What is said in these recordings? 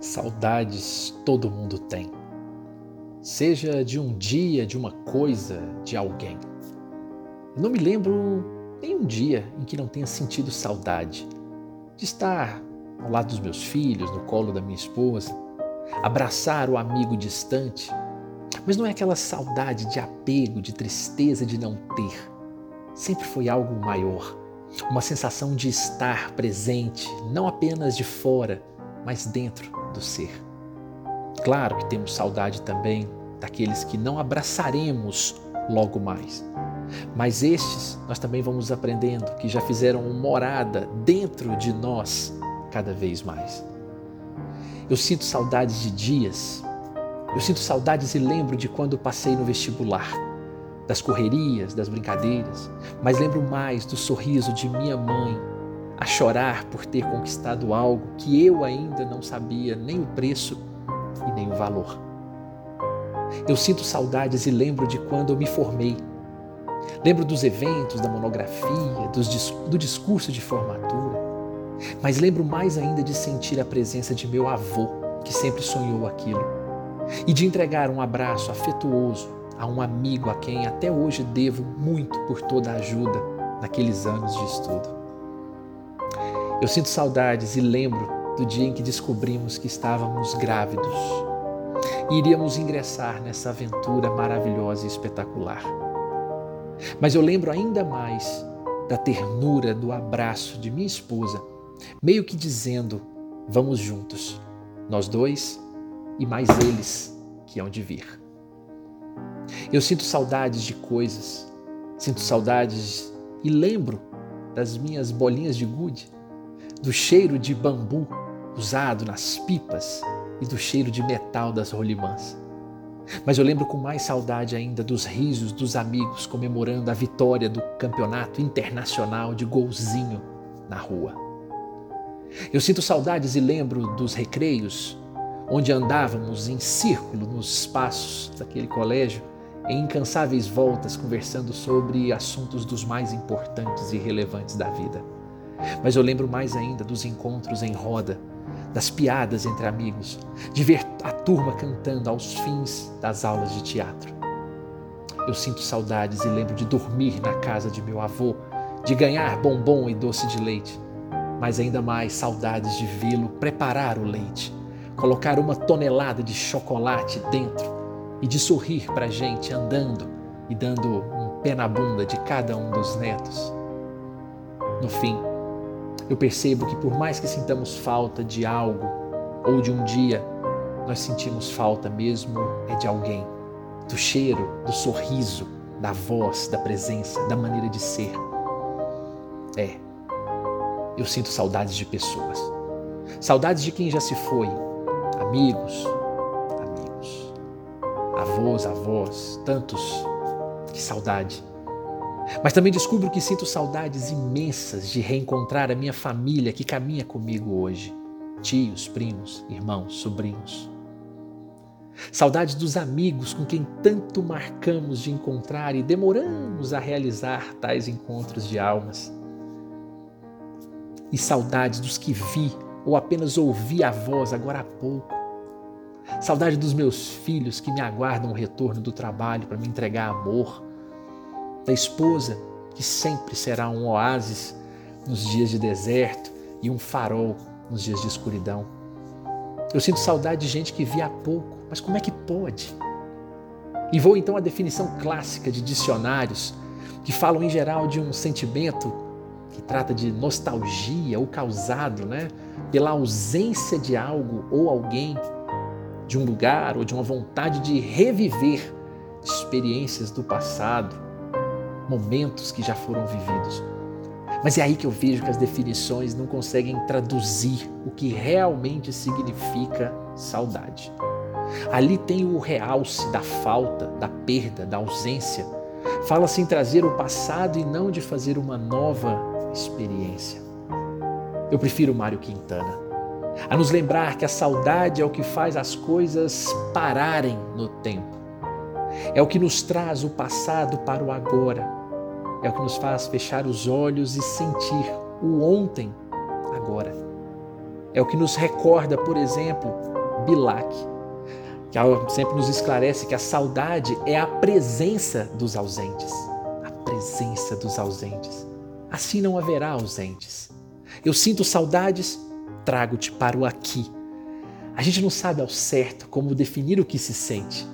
Saudades todo mundo tem. Seja de um dia, de uma coisa, de alguém. Eu não me lembro nem um dia em que não tenha sentido saudade de estar ao lado dos meus filhos, no colo da minha esposa, abraçar o amigo distante. Mas não é aquela saudade de apego, de tristeza de não ter. Sempre foi algo maior, uma sensação de estar presente, não apenas de fora, mas dentro do ser. Claro que temos saudade também daqueles que não abraçaremos logo mais. Mas estes nós também vamos aprendendo que já fizeram morada dentro de nós cada vez mais. Eu sinto saudades de dias, eu sinto saudades e lembro de quando passei no vestibular, das correrias, das brincadeiras, mas lembro mais do sorriso de minha mãe a chorar por ter conquistado algo que eu ainda não sabia nem o preço e nem o valor. Eu sinto saudades e lembro de quando eu me formei. Lembro dos eventos, da monografia, dos, do discurso de formatura. Mas lembro mais ainda de sentir a presença de meu avô, que sempre sonhou aquilo, e de entregar um abraço afetuoso a um amigo a quem até hoje devo muito por toda a ajuda naqueles anos de estudo. Eu sinto saudades e lembro do dia em que descobrimos que estávamos grávidos e iríamos ingressar nessa aventura maravilhosa e espetacular. Mas eu lembro ainda mais da ternura do abraço de minha esposa, meio que dizendo: vamos juntos, nós dois e mais eles que hão de vir. Eu sinto saudades de coisas, sinto saudades e lembro das minhas bolinhas de gude do cheiro de bambu usado nas pipas e do cheiro de metal das rolimãs. Mas eu lembro com mais saudade ainda dos risos dos amigos comemorando a vitória do campeonato internacional de golzinho na rua. Eu sinto saudades e lembro dos recreios, onde andávamos em círculo nos espaços daquele colégio, em incansáveis voltas conversando sobre assuntos dos mais importantes e relevantes da vida. Mas eu lembro mais ainda dos encontros em roda, das piadas entre amigos, de ver a turma cantando aos fins das aulas de teatro. Eu sinto saudades e lembro de dormir na casa de meu avô, de ganhar bombom e doce de leite, mas ainda mais saudades de vê-lo preparar o leite, colocar uma tonelada de chocolate dentro e de sorrir para a gente andando e dando um pé na bunda de cada um dos netos. No fim, eu percebo que por mais que sintamos falta de algo ou de um dia, nós sentimos falta mesmo é de alguém, do cheiro, do sorriso, da voz, da presença, da maneira de ser. É, eu sinto saudades de pessoas. Saudades de quem já se foi, amigos, amigos, avós, avós, tantos. Que saudade. Mas também descubro que sinto saudades imensas de reencontrar a minha família que caminha comigo hoje. Tios, primos, irmãos, sobrinhos. Saudades dos amigos com quem tanto marcamos de encontrar e demoramos a realizar tais encontros de almas. E saudades dos que vi ou apenas ouvi a voz agora há pouco. Saudade dos meus filhos que me aguardam o retorno do trabalho para me entregar amor da esposa, que sempre será um oásis nos dias de deserto e um farol nos dias de escuridão. Eu sinto saudade de gente que vi há pouco, mas como é que pode? E vou então à definição clássica de dicionários, que falam em geral de um sentimento que trata de nostalgia ou causado né, pela ausência de algo ou alguém, de um lugar ou de uma vontade de reviver experiências do passado momentos que já foram vividos. Mas é aí que eu vejo que as definições não conseguem traduzir o que realmente significa saudade. Ali tem o realce da falta, da perda, da ausência. Fala-se em trazer o passado e não de fazer uma nova experiência. Eu prefiro Mário Quintana, a nos lembrar que a saudade é o que faz as coisas pararem no tempo. É o que nos traz o passado para o agora é o que nos faz fechar os olhos e sentir o ontem agora. É o que nos recorda, por exemplo, Bilac, que sempre nos esclarece que a saudade é a presença dos ausentes. A presença dos ausentes. Assim não haverá ausentes. Eu sinto saudades, trago-te para o aqui. A gente não sabe ao certo como definir o que se sente,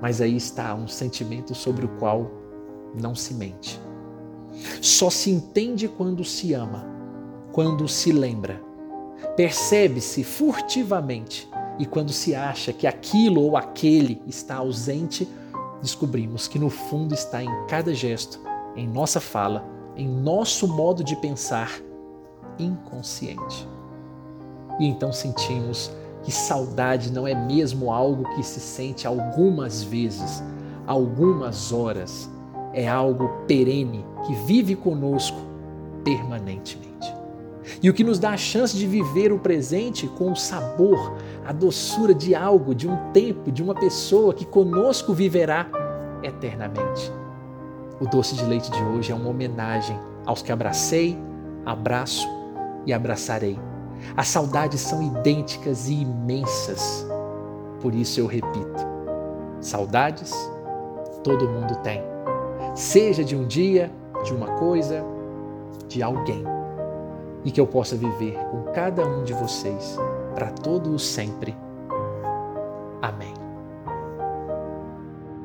mas aí está um sentimento sobre o qual não se mente. Só se entende quando se ama, quando se lembra. Percebe-se furtivamente e quando se acha que aquilo ou aquele está ausente, descobrimos que no fundo está em cada gesto, em nossa fala, em nosso modo de pensar inconsciente. E então sentimos que saudade não é mesmo algo que se sente algumas vezes, algumas horas, é algo perene que vive conosco permanentemente. E o que nos dá a chance de viver o presente com o sabor, a doçura de algo, de um tempo, de uma pessoa que conosco viverá eternamente. O doce de leite de hoje é uma homenagem aos que abracei, abraço e abraçarei. As saudades são idênticas e imensas. Por isso eu repito: saudades todo mundo tem. Seja de um dia, de uma coisa, de alguém. E que eu possa viver com cada um de vocês para todo o sempre. Amém.